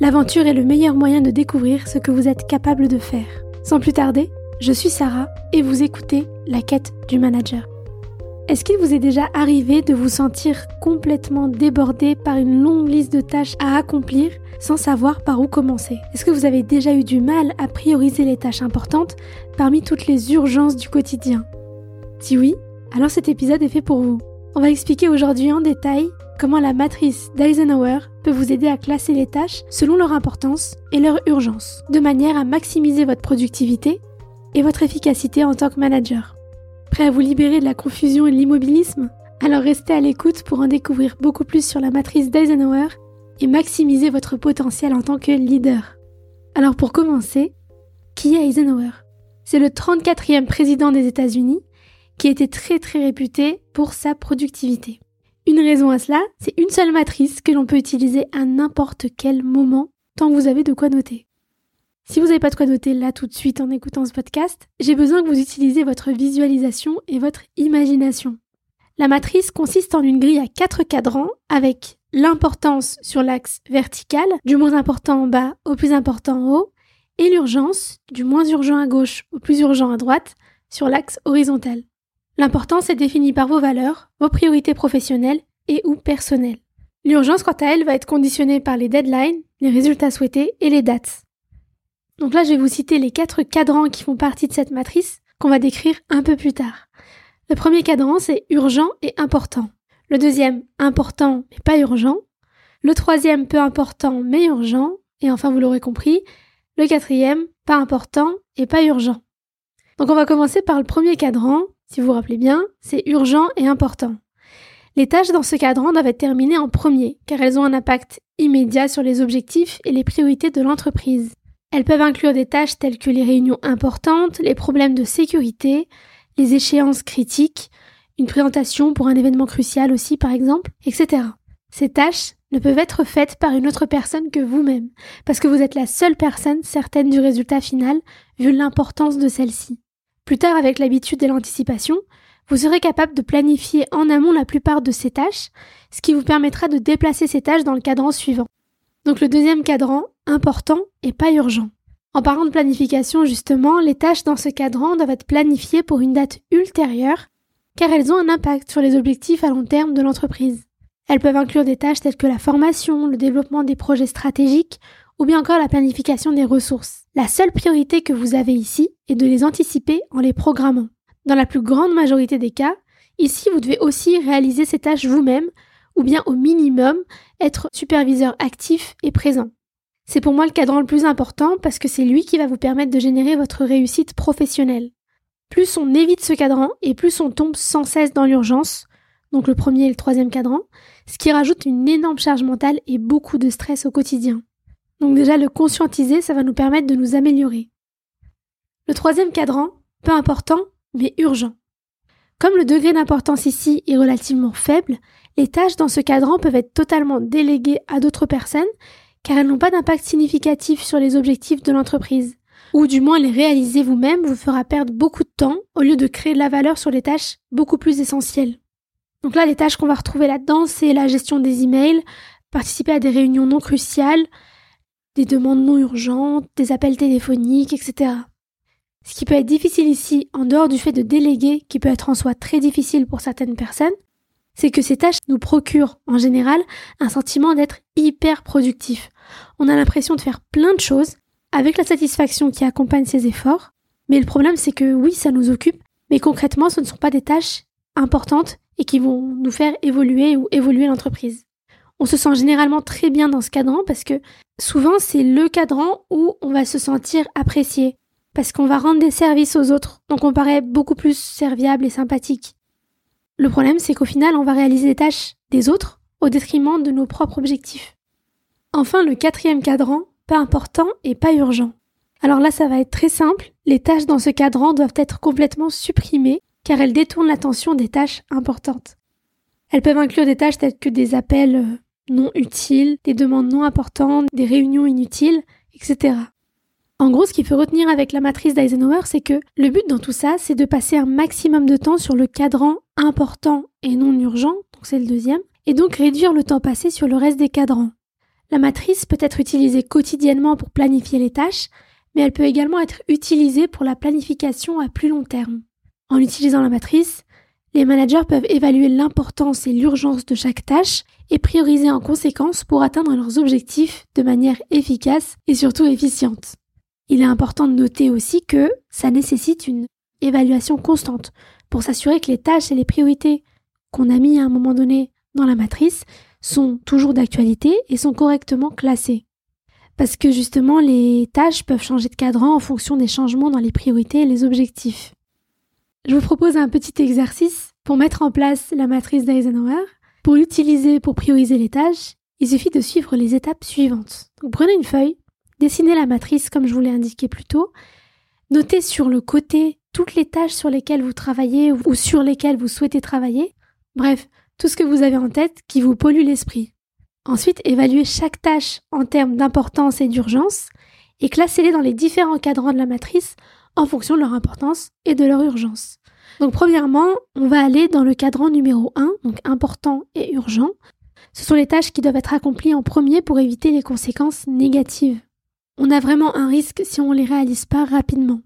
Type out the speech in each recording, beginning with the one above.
L'aventure est le meilleur moyen de découvrir ce que vous êtes capable de faire. Sans plus tarder, je suis Sarah et vous écoutez La quête du manager. Est-ce qu'il vous est déjà arrivé de vous sentir complètement débordé par une longue liste de tâches à accomplir sans savoir par où commencer? Est-ce que vous avez déjà eu du mal à prioriser les tâches importantes parmi toutes les urgences du quotidien? Si oui, alors cet épisode est fait pour vous. On va expliquer aujourd'hui en détail comment la matrice d'Eisenhower peut vous aider à classer les tâches selon leur importance et leur urgence, de manière à maximiser votre productivité et votre efficacité en tant que manager. Prêt à vous libérer de la confusion et de l'immobilisme? Alors restez à l'écoute pour en découvrir beaucoup plus sur la matrice d'Eisenhower et maximiser votre potentiel en tant que leader. Alors pour commencer, qui est Eisenhower? C'est le 34e président des États-Unis qui était très très réputé pour sa productivité. Une raison à cela, c'est une seule matrice que l'on peut utiliser à n'importe quel moment tant que vous avez de quoi noter. Si vous n'avez pas de quoi noter là tout de suite en écoutant ce podcast, j'ai besoin que vous utilisiez votre visualisation et votre imagination. La matrice consiste en une grille à quatre cadrans avec l'importance sur l'axe vertical, du moins important en bas au plus important en haut, et l'urgence, du moins urgent à gauche au plus urgent à droite, sur l'axe horizontal. L'importance est définie par vos valeurs, vos priorités professionnelles et ou personnelles. L'urgence, quant à elle, va être conditionnée par les deadlines, les résultats souhaités et les dates. Donc là, je vais vous citer les quatre cadrans qui font partie de cette matrice qu'on va décrire un peu plus tard. Le premier cadran, c'est urgent et important. Le deuxième, important mais pas urgent. Le troisième, peu important mais urgent. Et enfin, vous l'aurez compris, le quatrième, pas important et pas urgent. Donc on va commencer par le premier cadran, si vous vous rappelez bien, c'est urgent et important. Les tâches dans ce cadran doivent être terminées en premier, car elles ont un impact immédiat sur les objectifs et les priorités de l'entreprise. Elles peuvent inclure des tâches telles que les réunions importantes, les problèmes de sécurité, les échéances critiques, une présentation pour un événement crucial aussi par exemple, etc. Ces tâches ne peuvent être faites par une autre personne que vous-même, parce que vous êtes la seule personne certaine du résultat final, vu l'importance de celle-ci. Plus tard, avec l'habitude et l'anticipation, vous serez capable de planifier en amont la plupart de ces tâches, ce qui vous permettra de déplacer ces tâches dans le cadran suivant. Donc le deuxième cadran, important et pas urgent. En parlant de planification, justement, les tâches dans ce cadran doivent être planifiées pour une date ultérieure, car elles ont un impact sur les objectifs à long terme de l'entreprise. Elles peuvent inclure des tâches telles que la formation, le développement des projets stratégiques ou bien encore la planification des ressources. La seule priorité que vous avez ici est de les anticiper en les programmant. Dans la plus grande majorité des cas, ici vous devez aussi réaliser ces tâches vous-même ou bien au minimum être superviseur actif et présent. C'est pour moi le cadran le plus important parce que c'est lui qui va vous permettre de générer votre réussite professionnelle. Plus on évite ce cadran et plus on tombe sans cesse dans l'urgence, donc le premier et le troisième cadran, ce qui rajoute une énorme charge mentale et beaucoup de stress au quotidien. Donc déjà le conscientiser, ça va nous permettre de nous améliorer. Le troisième cadran, peu important, mais urgent. Comme le degré d'importance ici est relativement faible, les tâches dans ce cadran peuvent être totalement déléguées à d'autres personnes car elles n'ont pas d'impact significatif sur les objectifs de l'entreprise. Ou du moins les réaliser vous-même vous fera perdre beaucoup de temps au lieu de créer de la valeur sur les tâches beaucoup plus essentielles. Donc là, les tâches qu'on va retrouver là-dedans, c'est la gestion des emails, participer à des réunions non cruciales, des demandes non urgentes, des appels téléphoniques, etc. Ce qui peut être difficile ici, en dehors du fait de déléguer, qui peut être en soi très difficile pour certaines personnes, c'est que ces tâches nous procurent, en général, un sentiment d'être hyper productif. On a l'impression de faire plein de choses, avec la satisfaction qui accompagne ces efforts, mais le problème c'est que oui, ça nous occupe, mais concrètement, ce ne sont pas des tâches importantes et qui vont nous faire évoluer ou évoluer l'entreprise. On se sent généralement très bien dans ce cadran parce que souvent c'est le cadran où on va se sentir apprécié, parce qu'on va rendre des services aux autres, donc on paraît beaucoup plus serviable et sympathique. Le problème c'est qu'au final on va réaliser des tâches des autres au détriment de nos propres objectifs. Enfin le quatrième cadran, pas important et pas urgent. Alors là ça va être très simple, les tâches dans ce cadran doivent être complètement supprimées car elles détournent l'attention des tâches importantes. Elles peuvent inclure des tâches telles que des appels euh, non utiles, des demandes non importantes, des réunions inutiles, etc. En gros, ce qu'il faut retenir avec la matrice d'Eisenhower, c'est que le but dans tout ça, c'est de passer un maximum de temps sur le cadran important et non urgent, donc c'est le deuxième, et donc réduire le temps passé sur le reste des cadrans. La matrice peut être utilisée quotidiennement pour planifier les tâches, mais elle peut également être utilisée pour la planification à plus long terme. En utilisant la matrice, les managers peuvent évaluer l'importance et l'urgence de chaque tâche et prioriser en conséquence pour atteindre leurs objectifs de manière efficace et surtout efficiente. Il est important de noter aussi que ça nécessite une évaluation constante pour s'assurer que les tâches et les priorités qu'on a mis à un moment donné dans la matrice sont toujours d'actualité et sont correctement classées. Parce que justement, les tâches peuvent changer de cadran en fonction des changements dans les priorités et les objectifs. Je vous propose un petit exercice pour mettre en place la matrice d'Eisenhower. Pour l'utiliser pour prioriser les tâches, il suffit de suivre les étapes suivantes. prenez une feuille, dessinez la matrice comme je vous l'ai indiqué plus tôt, notez sur le côté toutes les tâches sur lesquelles vous travaillez ou sur lesquelles vous souhaitez travailler. Bref, tout ce que vous avez en tête qui vous pollue l'esprit. Ensuite, évaluez chaque tâche en termes d'importance et d'urgence et classez-les dans les différents cadrans de la matrice en fonction de leur importance et de leur urgence. Donc premièrement, on va aller dans le cadran numéro 1, donc important et urgent. Ce sont les tâches qui doivent être accomplies en premier pour éviter les conséquences négatives. On a vraiment un risque si on ne les réalise pas rapidement.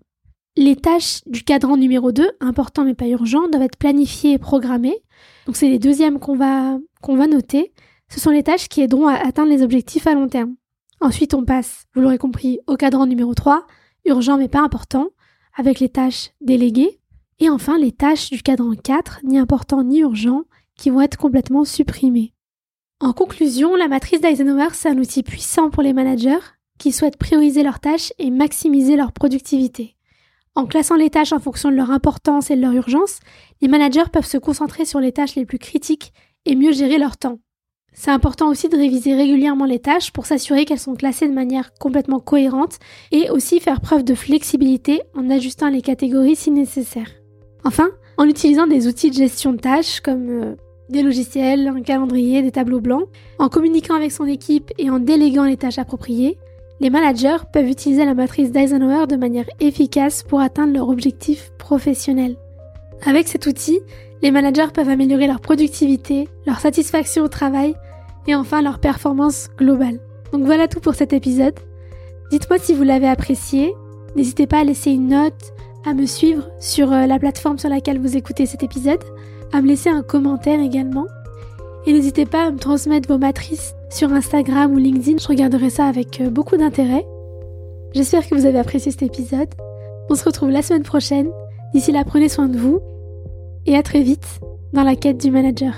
Les tâches du cadran numéro 2, important mais pas urgent, doivent être planifiées et programmées. Donc c'est les deuxièmes qu'on va, noter. Ce sont les tâches qui aideront à atteindre les objectifs à long terme. Ensuite, on passe, vous l'aurez compris, au cadran numéro 3, urgent mais pas important, avec les tâches déléguées. Et enfin, les tâches du cadran 4, ni important ni urgent, qui vont être complètement supprimées. En conclusion, la matrice d'Eisenhower, c'est un outil puissant pour les managers qui souhaitent prioriser leurs tâches et maximiser leur productivité. En classant les tâches en fonction de leur importance et de leur urgence, les managers peuvent se concentrer sur les tâches les plus critiques et mieux gérer leur temps. C'est important aussi de réviser régulièrement les tâches pour s'assurer qu'elles sont classées de manière complètement cohérente et aussi faire preuve de flexibilité en ajustant les catégories si nécessaire. Enfin, en utilisant des outils de gestion de tâches comme euh, des logiciels, un calendrier, des tableaux blancs, en communiquant avec son équipe et en déléguant les tâches appropriées, les managers peuvent utiliser la matrice d'Eisenhower de manière efficace pour atteindre leur objectif professionnel. Avec cet outil, les managers peuvent améliorer leur productivité, leur satisfaction au travail et enfin leur performance globale. Donc voilà tout pour cet épisode. Dites-moi si vous l'avez apprécié. N'hésitez pas à laisser une note, à me suivre sur euh, la plateforme sur laquelle vous écoutez cet épisode, à me laisser un commentaire également. Et n'hésitez pas à me transmettre vos matrices sur Instagram ou LinkedIn, je regarderai ça avec euh, beaucoup d'intérêt. J'espère que vous avez apprécié cet épisode. On se retrouve la semaine prochaine. D'ici là, prenez soin de vous et à très vite dans la quête du manager.